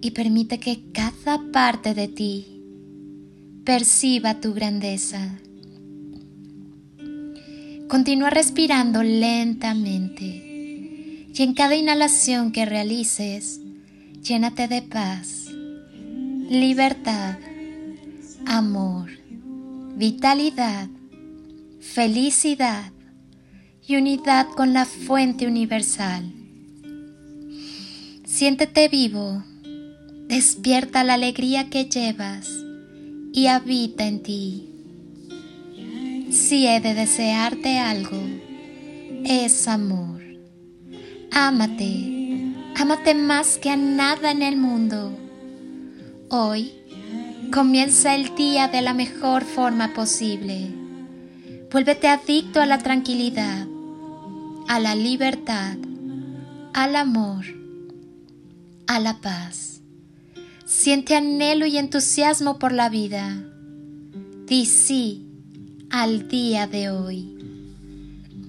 y permite que cada parte de ti perciba tu grandeza. Continúa respirando lentamente y en cada inhalación que realices, llénate de paz, libertad, amor, vitalidad, felicidad y unidad con la fuente universal. Siéntete vivo Despierta la alegría que llevas y habita en ti. Si he de desearte algo, es amor. Ámate, ámate más que a nada en el mundo. Hoy comienza el día de la mejor forma posible. Vuélvete adicto a la tranquilidad, a la libertad, al amor, a la paz. Siente anhelo y entusiasmo por la vida. Di sí al día de hoy.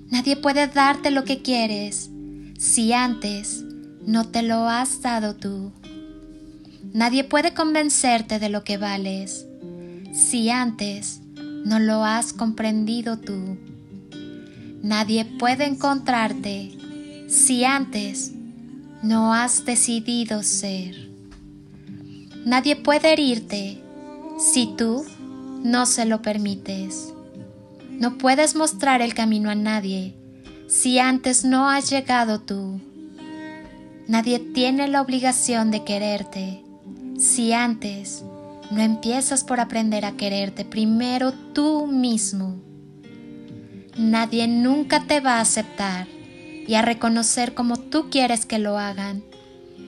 Nadie puede darte lo que quieres si antes no te lo has dado tú. Nadie puede convencerte de lo que vales si antes no lo has comprendido tú. Nadie puede encontrarte si antes no has decidido ser. Nadie puede herirte si tú no se lo permites. No puedes mostrar el camino a nadie si antes no has llegado tú. Nadie tiene la obligación de quererte si antes no empiezas por aprender a quererte primero tú mismo. Nadie nunca te va a aceptar y a reconocer como tú quieres que lo hagan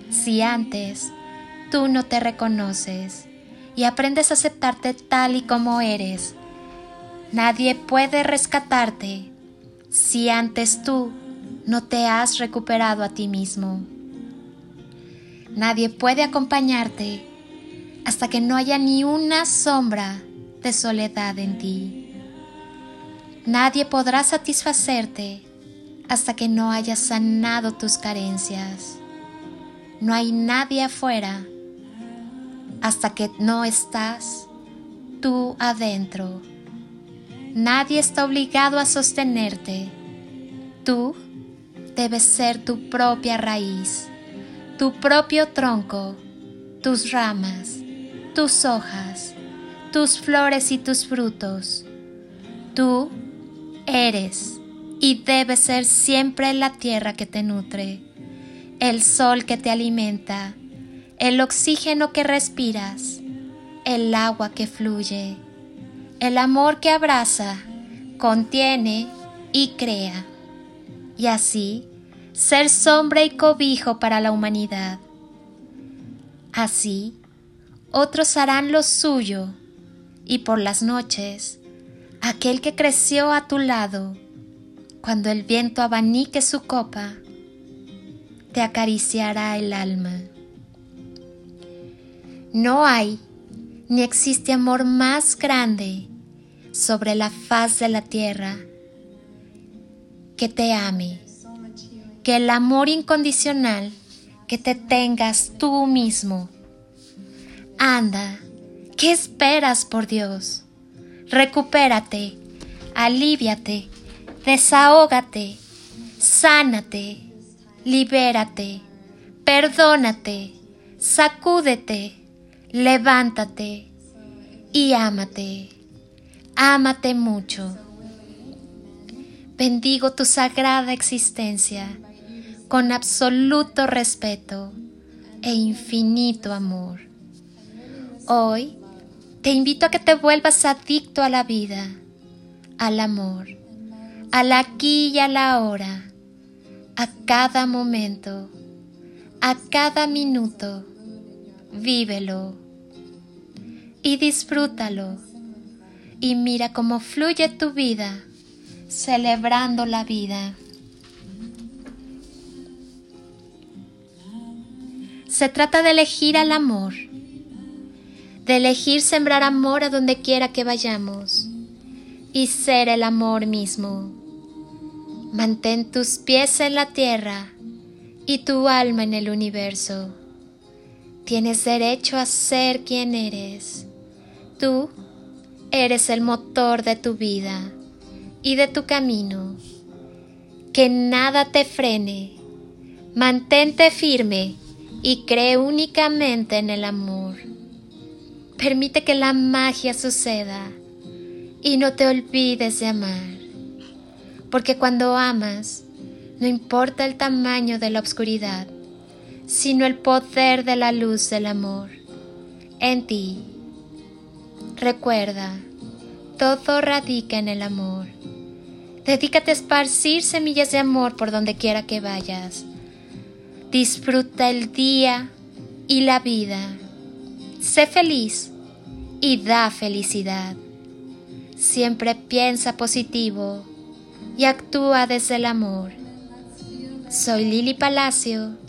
si antes tú no te reconoces y aprendes a aceptarte tal y como eres. Nadie puede rescatarte si antes tú no te has recuperado a ti mismo. Nadie puede acompañarte hasta que no haya ni una sombra de soledad en ti. Nadie podrá satisfacerte hasta que no hayas sanado tus carencias. No hay nadie afuera hasta que no estás tú adentro. Nadie está obligado a sostenerte. Tú debes ser tu propia raíz, tu propio tronco, tus ramas, tus hojas, tus flores y tus frutos. Tú eres y debes ser siempre la tierra que te nutre, el sol que te alimenta, el oxígeno que respiras, el agua que fluye, el amor que abraza, contiene y crea, y así ser sombra y cobijo para la humanidad. Así, otros harán lo suyo, y por las noches, aquel que creció a tu lado, cuando el viento abanique su copa, te acariciará el alma. No hay ni existe amor más grande sobre la faz de la tierra que te ame, que el amor incondicional que te tengas tú mismo. Anda, ¿qué esperas por Dios? Recupérate, aliviate, desahógate, sánate, libérate, perdónate Sacúdete, levántate y ámate. Ámate mucho. Bendigo tu sagrada existencia con absoluto respeto e infinito amor. Hoy te invito a que te vuelvas adicto a la vida, al amor, al aquí y a la hora, a cada momento, a cada minuto. Vívelo y disfrútalo y mira cómo fluye tu vida, celebrando la vida. Se trata de elegir al amor, de elegir sembrar amor a donde quiera que vayamos y ser el amor mismo. Mantén tus pies en la tierra y tu alma en el universo. Tienes derecho a ser quien eres. Tú eres el motor de tu vida y de tu camino. Que nada te frene. Mantente firme y cree únicamente en el amor. Permite que la magia suceda y no te olvides de amar. Porque cuando amas, no importa el tamaño de la oscuridad, sino el poder de la luz del amor en ti. Recuerda, todo radica en el amor. Dedícate a esparcir semillas de amor por donde quiera que vayas. Disfruta el día y la vida. Sé feliz y da felicidad. Siempre piensa positivo y actúa desde el amor. Soy Lili Palacio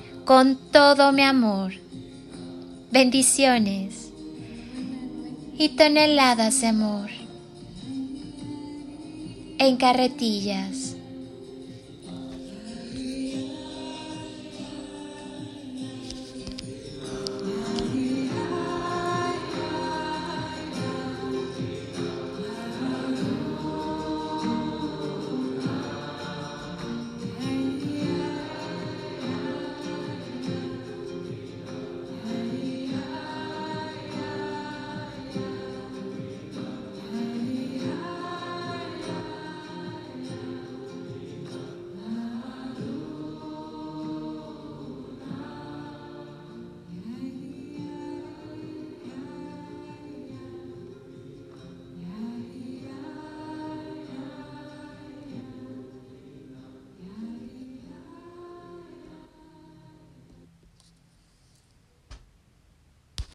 con todo mi amor. Bendiciones y toneladas de amor en carretillas.